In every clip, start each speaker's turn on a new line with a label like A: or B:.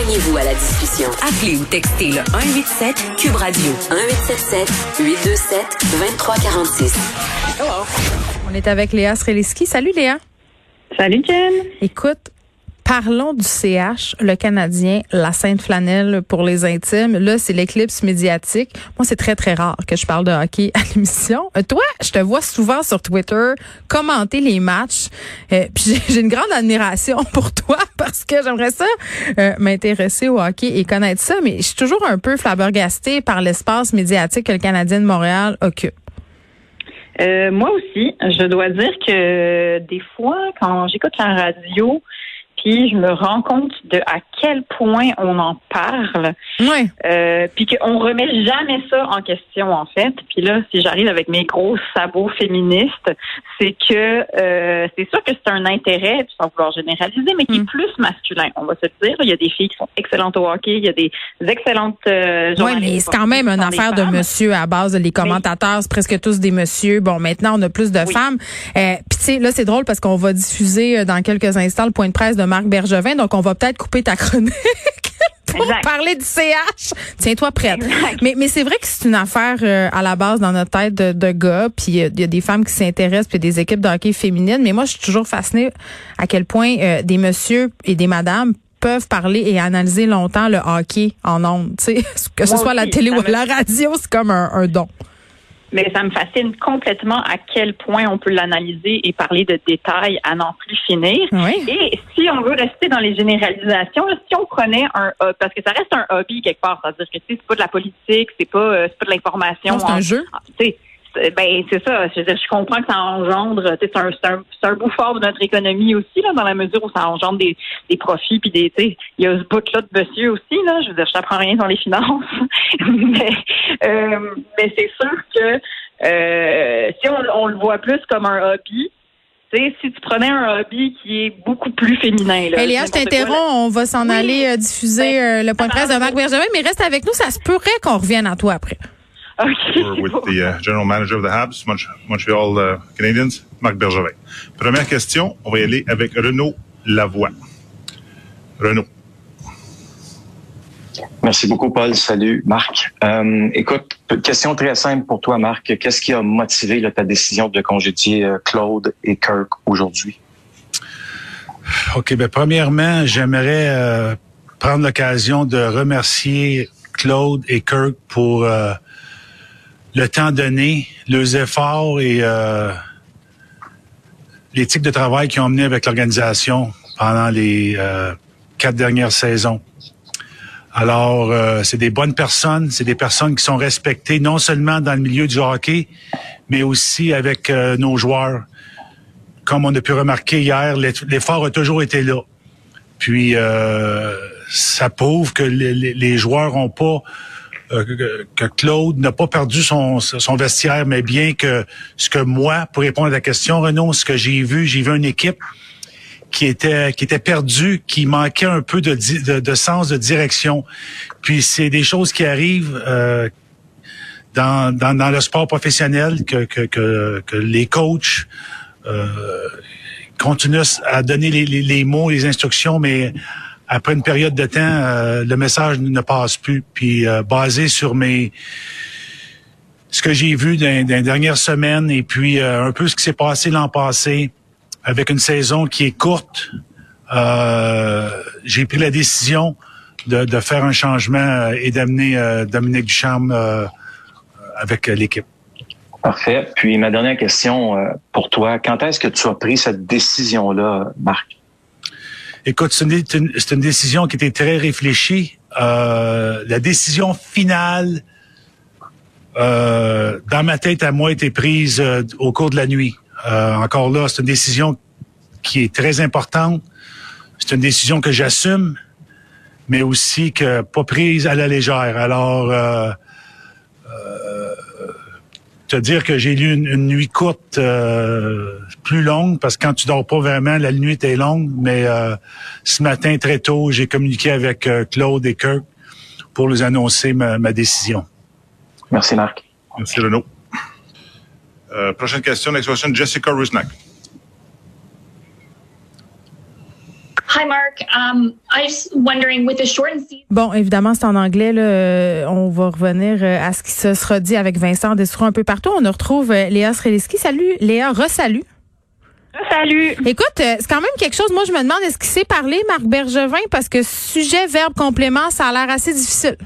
A: Joignez-vous à la discussion. Appelez ou textez le 187 Cube Radio 1877 827 2346.
B: On est avec Léa Sreliski. Salut Léa.
C: Salut Jen.
B: Écoute, Parlons du CH, le Canadien, la Sainte Flanelle pour les intimes. Là, c'est l'éclipse médiatique. Moi, c'est très, très rare que je parle de hockey à l'émission. Euh, toi, je te vois souvent sur Twitter commenter les matchs. Euh, puis j'ai une grande admiration pour toi parce que j'aimerais ça euh, m'intéresser au hockey et connaître ça, mais je suis toujours un peu flabbergastée par l'espace médiatique que le Canadien de Montréal occupe.
C: moi aussi, je dois dire que des fois, quand j'écoute la radio, puis je me rends compte de à quel point on en parle.
B: Oui.
C: Euh, puis qu'on remet jamais ça en question, en fait. Puis là, si j'arrive avec mes gros sabots féministes, c'est que euh, c'est sûr que c'est un intérêt, sans vouloir généraliser, mais qui est mm. plus masculin, on va se dire. Il y a des filles qui sont excellentes au hockey, il y a des excellentes euh,
B: Oui, mais c'est quand même une affaire de monsieur à base. Les commentateurs, c'est presque tous des messieurs. Bon, maintenant, on a plus de femmes. Euh, puis tu sais, là, c'est drôle parce qu'on va diffuser euh, dans quelques instants le point de presse de Marc Bergevin, donc on va peut-être couper ta chronique. pour parler du CH. Tiens-toi prête. Mais, mais c'est vrai que c'est une affaire euh, à la base dans notre tête de, de gars, puis il y a des femmes qui s'intéressent, puis des équipes de hockey féminines. Mais moi, je suis toujours fascinée à quel point euh, des messieurs et des madames peuvent parler et analyser longtemps le hockey en ondes. Que ce soit à la télé ou à la radio, c'est comme un don
C: mais ça me fascine complètement à quel point on peut l'analyser et parler de détails à n'en plus finir. Et si on veut rester dans les généralisations, si on prenait un parce que ça reste un hobby quelque part, c'est-à-dire que c'est pas de la politique, c'est pas euh, c'est pas de l'information.
B: C'est un jeu.
C: Ben c'est ça. Je, je comprends que ça engendre. C'est un, un, un bout fort de notre économie aussi là, dans la mesure où ça engendre des, des profits puis des. Il y a ce bout-là de monsieur aussi là. Je veux dire, je t'apprends rien dans les finances, mais euh, mais c'est que euh, si on, on, le voit plus comme un hobby. sais, si tu prenais un hobby qui est beaucoup plus féminin. Là,
B: Elia, je t'interromps. On va s'en aller euh, diffuser ben, euh, le point de presse de Marc Bergevin, mais reste avec nous. Ça se pourrait qu'on revienne à toi après.
D: Okay. with the uh, general manager of the Habs, Montreal uh, Canadiens, Marc Bergevin. Première question, on va y aller avec Renaud Lavoie. Renaud.
E: Merci beaucoup, Paul. Salut, Marc. Euh, écoute, question très simple pour toi, Marc. Qu'est-ce qui a motivé ta décision de congédier euh, Claude et Kirk aujourd'hui?
F: OK, ben premièrement, j'aimerais euh, prendre l'occasion de remercier Claude et Kirk pour le temps donné, leurs efforts et euh, l'éthique de travail qu'ils ont mené avec l'organisation pendant les euh, quatre dernières saisons. Alors, euh, c'est des bonnes personnes, c'est des personnes qui sont respectées non seulement dans le milieu du hockey, mais aussi avec euh, nos joueurs. Comme on a pu remarquer hier, l'effort a toujours été là. Puis, ça prouve que les, joueurs n'ont pas euh, que Claude n'a pas perdu son, son vestiaire, mais bien que ce que moi, pour répondre à la question, Renaud, ce que j'ai vu, j'ai vu une équipe qui était qui était perdue, qui manquait un peu de, de, sens de direction. Puis c'est des choses qui arrivent euh, dans, dans, dans, le sport professionnel que, que, que, que les coachs euh, continuent à donner les, les, les mots, les instructions, mais après une période de temps, euh, le message ne passe plus. Puis euh, basé sur mes ce que j'ai vu dans, les dernières et puis euh, un peu ce qui s'est passé l'an passé avec une saison qui est courte, j'ai pris la décision de, de, faire un changement et d'amener Dominique Ducharme avec l'équipe.
E: Parfait. Puis ma dernière question pour toi, quand est-ce que tu as pris cette décision-là, Marc?
F: Écoute, c'est une, une, décision qui était très réfléchie. Euh, la décision finale, euh, dans ma tête à moi, été prise euh, au cours de la nuit. Euh, encore là, c'est une décision qui est très importante. C'est une décision que j'assume, mais aussi que pas prise à la légère. Alors, euh, te dire que j'ai lu une, nuit courte euh, plus longue parce que quand tu dors pas vraiment, la nuit est longue. Mais euh, ce matin très tôt, j'ai communiqué avec euh, Claude et Kirk pour les annoncer ma, décision.
E: Merci Marc.
D: Merci Renaud. Prochaine question, next question, Jessica Rusnak.
B: Hi, Mark. Um, I was wondering with the shortened season. Bon, évidemment, c'est en anglais. Là, euh, on va revenir euh, à ce qui se sera dit avec Vincent Destro un peu partout. On retrouve euh, Léa Sreliski. Salut, Léa. Resalut.
C: Salut.
B: Écoute, c'est quand même quelque chose. Moi, je me demande est-ce qu'il s'est parlé, Marc Bergevin, parce que sujet, verbe, complément, ça a l'air assez difficile.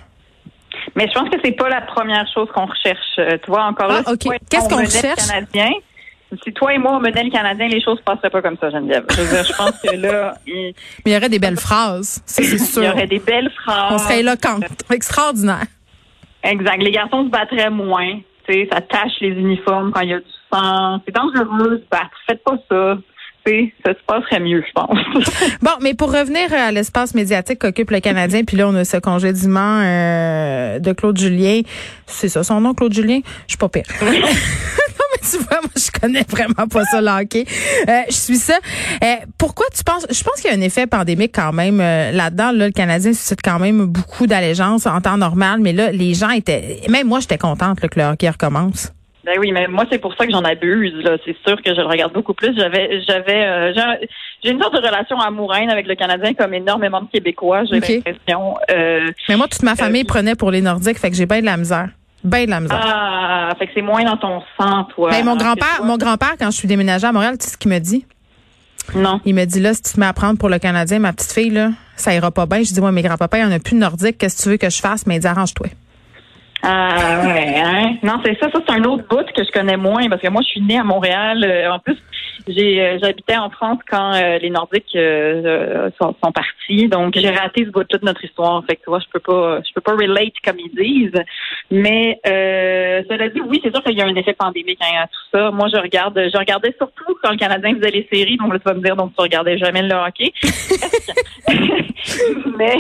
C: Mais je pense que c'est pas la première chose qu'on recherche. Tu vois, encore là,
B: ah, Qu'est-ce qu'on recherche?
C: Canadien, si toi et moi, on menait le Canadien, les choses ne passeraient pas comme ça, Geneviève. Je, je pense que là.
B: Il... Mais il y aurait des belles phrases, c'est sûr.
C: Il y aurait des belles phrases.
B: On serait éloquente. Extraordinaire.
C: Exact. Les garçons se battraient moins. sais, ça tâche les uniformes quand il y a du sang. C'est dangereux de se battre. Faites pas ça ça se passerait mieux, je pense.
B: bon, mais pour revenir à l'espace médiatique qu'occupe le Canadien, puis là, on a ce congédiement euh, de Claude Julien. C'est ça son nom, Claude Julien? Je suis pas pire. tu vois, moi, je connais vraiment pas ça, le hockey. Euh, je suis ça. Euh, pourquoi tu penses, je pense qu'il y a un effet pandémique quand même euh, là-dedans. Là, le Canadien suscite quand même beaucoup d'allégeance en temps normal, mais là, les gens étaient, même moi, j'étais contente que le hockey recommence.
C: Ben oui, mais moi c'est pour ça que j'en abuse. Là, c'est sûr que je le regarde beaucoup plus. J'avais, j'avais, j'ai une sorte de relation amoureuse avec le Canadien comme énormément de Québécois. J'ai l'impression.
B: mais moi toute ma famille prenait pour les Nordiques, fait que j'ai bien de la misère. Ben de la misère.
C: Ah, fait que c'est moins dans ton sang, toi.
B: Ben, mon grand-père, mon grand-père, quand je suis déménagée à Montréal, tu sais ce qu'il me dit?
C: Non.
B: Il me dit, là, si tu te mets à prendre pour le Canadien, ma petite fille, là, ça ira pas bien. Je dis, moi, mes grands-papas, il n'y en a plus de nordique. Qu'est-ce que tu veux que je fasse? Mais il dit, arrange-toi.
C: Ah ouais, hein? Non, c'est ça, ça c'est un autre bout que je connais moins parce que moi je suis née à Montréal. Euh, en plus, j'ai euh, j'habitais en France quand euh, les Nordiques euh, sont, sont, partis, donc j'ai raté ce bout de notre histoire. Fait que tu vois, je peux pas, je peux pas relate comme ils disent. Mais cela dit, oui, c'est sûr qu'il y a un effet pandémique hein, à tout ça. Moi, je regarde, je regardais surtout quand le Canadien faisait les séries. Donc là, tu vas me dire, donc tu regardais jamais le hockey. Mais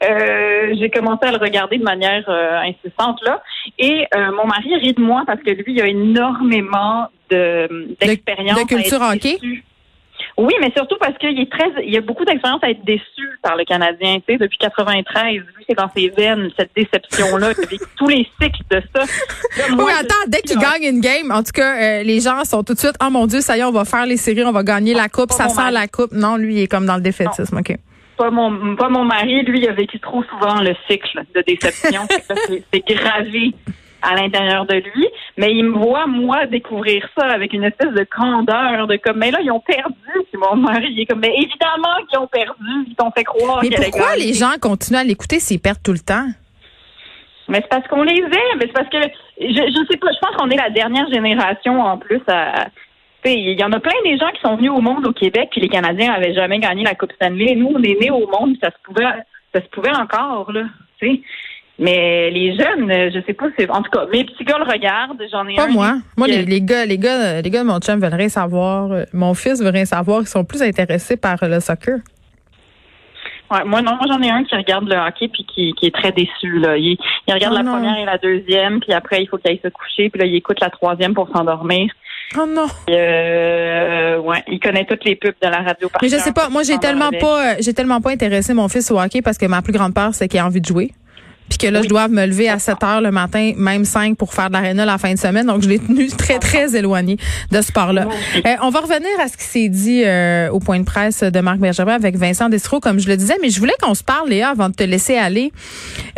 C: j'ai commencé à le regarder de manière incessante là. Et mon mari rit de moi parce que lui, il a énormément d'expérience.
B: De, de, culture hockey?
C: Oui, mais surtout parce qu'il est très, il y a beaucoup d'expérience à être déçu par le Canadien, tu sais, depuis 93. Lui, c'est dans ses veines, cette déception-là, tous les cycles de ça.
B: oui, attends, dès qu'il gagne une game, en tout cas, euh, les gens sont tout de suite, oh mon Dieu, ça y est, on va faire les séries, on va gagner la coupe, ça sent la coupe. Non, lui, il est comme dans le défaitisme, OK.
C: Pas mon, pas mon mari, lui, il a vécu trop souvent le cycle de déception. c'est gravé à l'intérieur de lui, mais il me voit, moi, découvrir ça avec une espèce de candeur, de comme, mais là, ils ont perdu, c'est mon mari. Il est comme, mais évidemment qu'ils ont perdu, ils t'ont fait croire
B: Mais pourquoi les gens continuent à l'écouter s'ils perdent tout le temps?
C: Mais c'est parce qu'on les aime, mais c'est parce que, je, je sais pas, je pense qu'on est la dernière génération, en plus, à, il y en a plein des gens qui sont venus au monde au Québec, puis les Canadiens n'avaient jamais gagné la Coupe Stanley. Nous, on est nés au monde, ça se pouvait, ça se pouvait encore, là, tu sais. Mais les jeunes, je sais pas, c'est en tout cas, mes petits gars le regardent, j'en ai
B: pas moi. Moi, les, les, gars, les gars, les gars de mon chum veulent rien savoir. Mon fils veut rien savoir. Ils sont plus intéressés par le soccer.
C: Ouais, moi non, moi j'en ai un qui regarde le hockey puis qui, qui est très déçu là. Il, il regarde oh la première et la deuxième, puis après il faut qu'il aille se coucher, puis là il écoute la troisième pour s'endormir.
B: Oh non.
C: Euh, ouais, il connaît toutes les pubs de la radio.
B: Mais je sais pas, moi j'ai tellement pas, j'ai tellement pas intéressé mon fils au hockey parce que ma plus grande peur c'est qu'il a envie de jouer puis que là, je dois me lever à 7 heures le matin, même 5 pour faire de l'aréna la fin de semaine. Donc, je l'ai tenu très, très éloigné de ce sport-là. Euh, on va revenir à ce qui s'est dit euh, au point de presse de Marc Bergevin avec Vincent Destro, comme je le disais, mais je voulais qu'on se parle, Léa, avant de te laisser aller.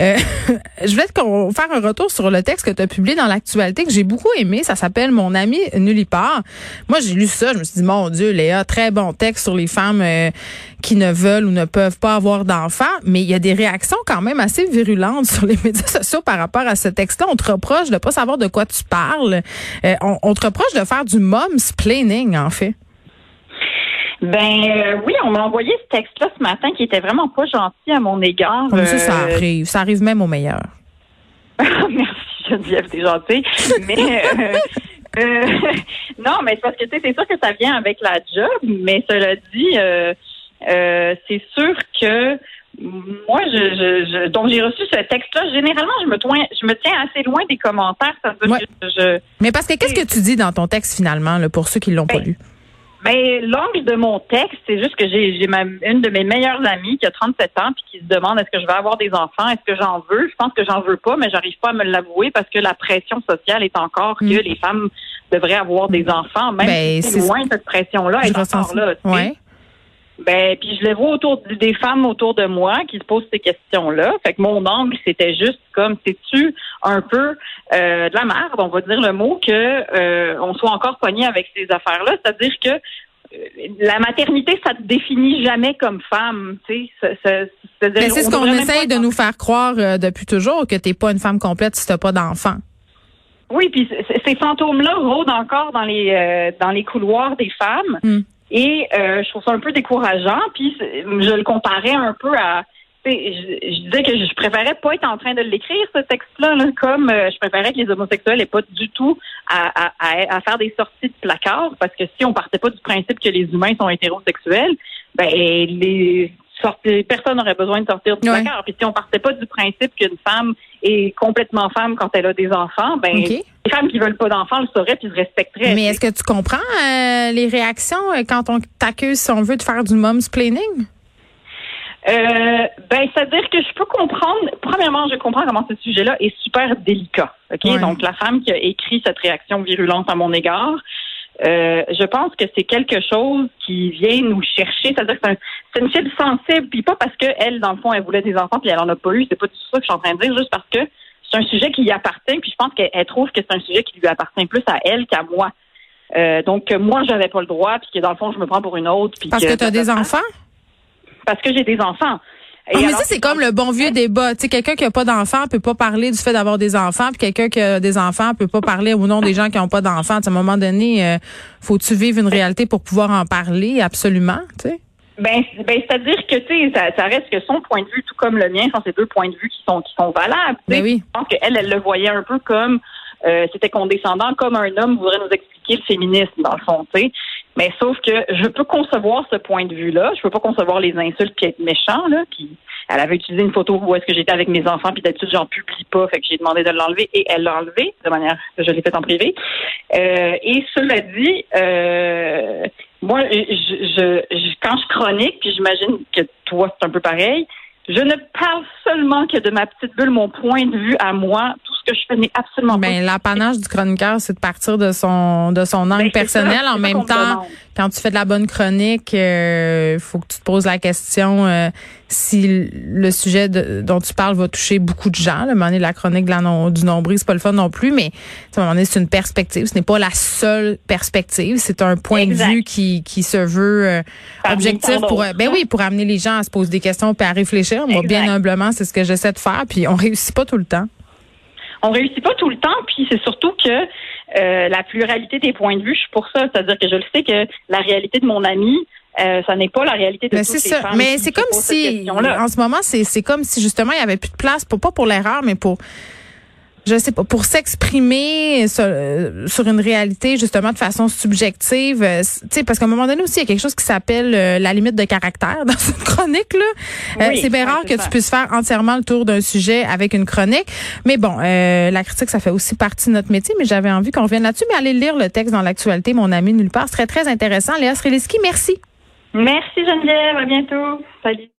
B: Euh, je voulais qu'on faire un retour sur le texte que tu as publié dans l'actualité, que j'ai beaucoup aimé. Ça s'appelle Mon ami nullipare. Moi, j'ai lu ça, je me suis dit, mon Dieu, Léa, très bon texte sur les femmes qui ne veulent ou ne peuvent pas avoir d'enfants, mais il y a des réactions quand même assez virulentes sur les médias sociaux par rapport à ce texte-là. On te reproche de pas savoir de quoi tu parles. Euh, on, te reproche de faire du mom's planning, en fait.
C: Ben euh, oui, on m'a envoyé ce texte-là ce matin qui était vraiment pas gentil à mon égard.
B: Comme ça, ça euh, arrive. Ça arrive même au meilleur.
C: Merci Geneviève, t'es gentille. mais non, mais c'est parce que tu sais, c'est sûr que ça vient avec la job, mais cela dit, euh, c'est sûr que moi, je, je, donc j'ai reçu ce texte-là. Généralement, je me, je me tiens assez loin des commentaires. Ça je,
B: Mais parce que qu'est-ce que tu dis dans ton texte finalement, là, pour ceux qui l'ont pas ben, lu?
C: Ben, l'angle de mon texte, c'est juste que j'ai, j'ai ma, une de mes meilleures amies qui a 37 ans puis qui se demande est-ce que je vais avoir des enfants, est-ce que j'en veux? Je pense que j'en veux pas, mais j'arrive pas à me l'avouer parce que la pression sociale est encore que mm. les femmes devraient avoir des enfants, même ben, si c'est loin cette pression-là est encore là. Ben, puis je les vois autour des femmes autour de moi qui se posent ces questions-là. Fait que mon angle, c'était juste comme, c'est-tu un peu euh, de la merde, on va dire le mot, que euh, on soit encore pogné avec ces affaires-là? C'est-à-dire que euh, la maternité, ça te définit jamais comme femme, tu sais.
B: Mais c'est ce qu'on essaye de nous faire croire depuis toujours, que t'es pas une femme complète si t'as pas d'enfant.
C: Oui, puis ces fantômes-là rôdent encore dans les dans les couloirs des femmes. Hmm. Et euh, je trouve ça un peu décourageant. Puis je le comparais un peu à. Je, je, disais que je préférais pas être en train de l'écrire, ce texte-là, comme euh, je préférais que les homosexuels n'aient pas du tout à, à, à, faire des sorties de placard, parce que si on partait pas du principe que les humains sont hétérosexuels, ben les personne n'aurait besoin de sortir du placard. Puis si on partait pas du principe qu'une femme est complètement femme quand elle a des enfants, ben les femmes qui veulent pas d'enfants le sauraient puis le respecteraient.
B: Mais est-ce que tu comprends euh, les réactions euh, quand on t'accuse, si on veut, de faire du momsplaining?
C: Euh, ben, c'est-à-dire que je peux comprendre. Premièrement, je comprends comment ce sujet-là est super délicat. Ok, donc la femme qui a écrit cette réaction virulente à mon égard, euh, je pense que c'est quelque chose qui vient nous chercher. C'est-à-dire que c'est une cible sensible, puis pas parce qu'elle, dans le fond, elle voulait des enfants puis elle en a pas eu. C'est pas tout ça que je suis en train de dire, juste parce que c'est un sujet qui lui appartient, puis je pense qu'elle trouve que c'est un sujet qui lui appartient plus à elle qu'à moi. Euh, donc moi, j'avais pas le droit, puis que dans le fond, je me prends pour une autre.
B: parce que, tu as des enfants?
C: Parce que j'ai des enfants.
B: Ah, mais ça, c'est comme le bon vieux débat. Tu sais, quelqu'un qui a pas d'enfants peut pas parler du fait d'avoir des enfants, puis quelqu'un qui a des enfants peut pas parler au nom des gens qui ont pas d'enfants. À un moment donné, euh, faut-tu vivre une réalité pour pouvoir en parler? Absolument, tu sais?
C: Ben, ben c'est-à-dire que tu sais, ça, ça, reste que son point de vue, tout comme le mien, sont ces deux points de vue qui sont qui sont valables.
B: Ben oui.
C: Je pense qu'elle, elle le voyait un peu comme euh, c'était condescendant, comme un homme voudrait nous expliquer le féminisme dans le fond, tu sais. Mais sauf que je peux concevoir ce point de vue-là. Je peux pas concevoir les insultes puis être méchant, là. Puis elle avait utilisé une photo où est-ce que j'étais avec mes enfants, puis d'habitude, j'en publie pas. Fait que j'ai demandé de l'enlever et elle l'a enlevé de manière je l'ai fait en privé. Euh, et cela dit, euh, moi, quand je chronique, puis j'imagine que toi, c'est un peu pareil, je ne parle seulement que de ma petite bulle, mon point de vue à moi. Que je fais n'est absolument
B: pas. Ben, l'apanage du chroniqueur, c'est de partir de son de son angle ben, personnel. en même temps, quand tu fais de la bonne chronique, il euh, faut que tu te poses la question euh, si le sujet dont tu parles va toucher beaucoup de gens. Le moment donné, la chronique de la du nombril, c'est pas le fun non plus, mais à un moment donné, c'est une perspective. Ce n'est pas la seule perspective. C'est un point de vue qui, qui se veut euh, objectif pour ben oui pour amener les gens à se poser des questions et à réfléchir. Moi, bien humblement, c'est ce que j'essaie de faire. Puis on réussit pas tout le temps
C: on réussit pas tout le temps, puis c'est surtout que euh, la pluralité des points de vue, je suis pour ça. C'est-à-dire que je le sais que la réalité de mon ami, euh, ça n'est pas la réalité de
B: mais toutes les ça. Mais c'est comme si, en ce moment, c'est comme si justement il y avait plus de place pour pas pour l'erreur, mais pour je sais pas, pour s'exprimer euh, sur, une réalité justement de façon subjective, euh, tu sais, parce qu'à un moment donné aussi, il y a quelque chose qui s'appelle euh, la limite de caractère dans une chronique là. c'est bien rare que tu puisses faire entièrement le tour d'un sujet avec une chronique, mais bon, la critique ça fait aussi partie de notre métier, mais j'avais envie qu'on revienne là-dessus, mais allez lire le texte dans l'actualité, mon ami nulle part, c'est très très intéressant. Léa Sreliski, merci.
C: Merci Geneviève, à bientôt. Salut.